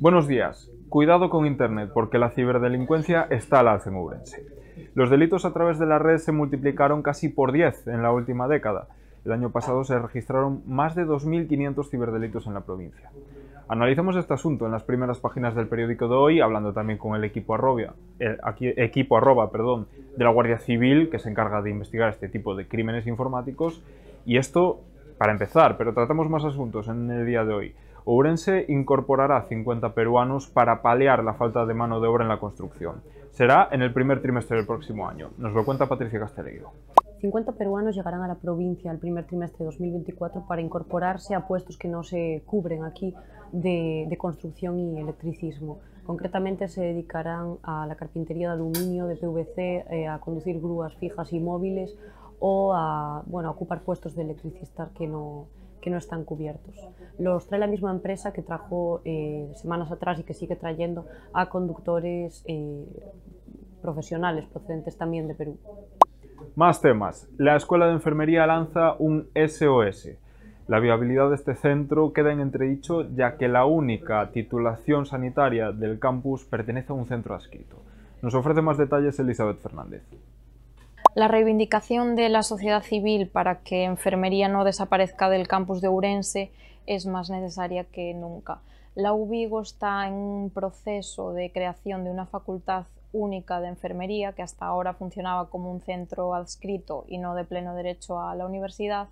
Buenos días. Cuidado con Internet porque la ciberdelincuencia está al alza en Ourense. Los delitos a través de la red se multiplicaron casi por 10 en la última década. El año pasado se registraron más de 2.500 ciberdelitos en la provincia. Analizamos este asunto en las primeras páginas del periódico de hoy, hablando también con el equipo, equipo arroba perdón, de la Guardia Civil que se encarga de investigar este tipo de crímenes informáticos. Y esto para empezar, pero tratamos más asuntos en el día de hoy. Ourense incorporará 50 peruanos para paliar la falta de mano de obra en la construcción. Será en el primer trimestre del próximo año. Nos lo cuenta Patricia Casteleiro. 50 peruanos llegarán a la provincia el primer trimestre de 2024 para incorporarse a puestos que no se cubren aquí de, construcción y electricismo. Concretamente se dedicarán a la carpintería de aluminio, de PVC, eh, a conducir grúas fijas y móviles o a, bueno, a ocupar puestos de electricista que no, que no están cubiertos. Los trae la misma empresa que trajo eh, semanas atrás y que sigue trayendo a conductores eh, profesionales procedentes también de Perú. Más temas. La Escuela de Enfermería lanza un SOS. La viabilidad de este centro queda en entredicho ya que la única titulación sanitaria del campus pertenece a un centro adscrito. Nos ofrece más detalles Elizabeth Fernández. La reivindicación de la sociedad civil para que enfermería no desaparezca del campus de Ourense es más necesaria que nunca. La UBIGO está en un proceso de creación de una facultad única de enfermería que hasta ahora funcionaba como un centro adscrito y no de pleno derecho a la universidad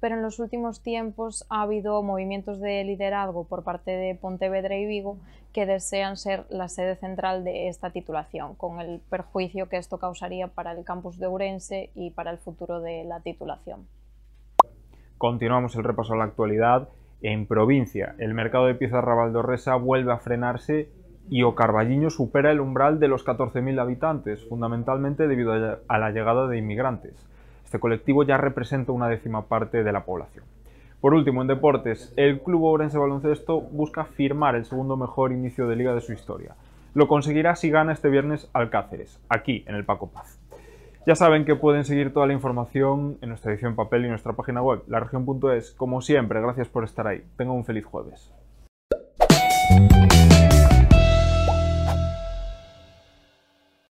pero en los últimos tiempos ha habido movimientos de liderazgo por parte de Pontevedra y Vigo que desean ser la sede central de esta titulación, con el perjuicio que esto causaría para el campus de Ourense y para el futuro de la titulación. Continuamos el repaso a la actualidad. En provincia, el mercado de piezas Rabaldorresa vuelve a frenarse y O Carballiño supera el umbral de los 14.000 habitantes, fundamentalmente debido a la llegada de inmigrantes. Este colectivo ya representa una décima parte de la población. Por último, en deportes, el Club Ourense Baloncesto busca firmar el segundo mejor inicio de liga de su historia. Lo conseguirá si gana este viernes al Cáceres, aquí en el Paco Paz. Ya saben que pueden seguir toda la información en nuestra edición papel y en nuestra página web, laregion.es. Como siempre, gracias por estar ahí. Tengan un feliz jueves.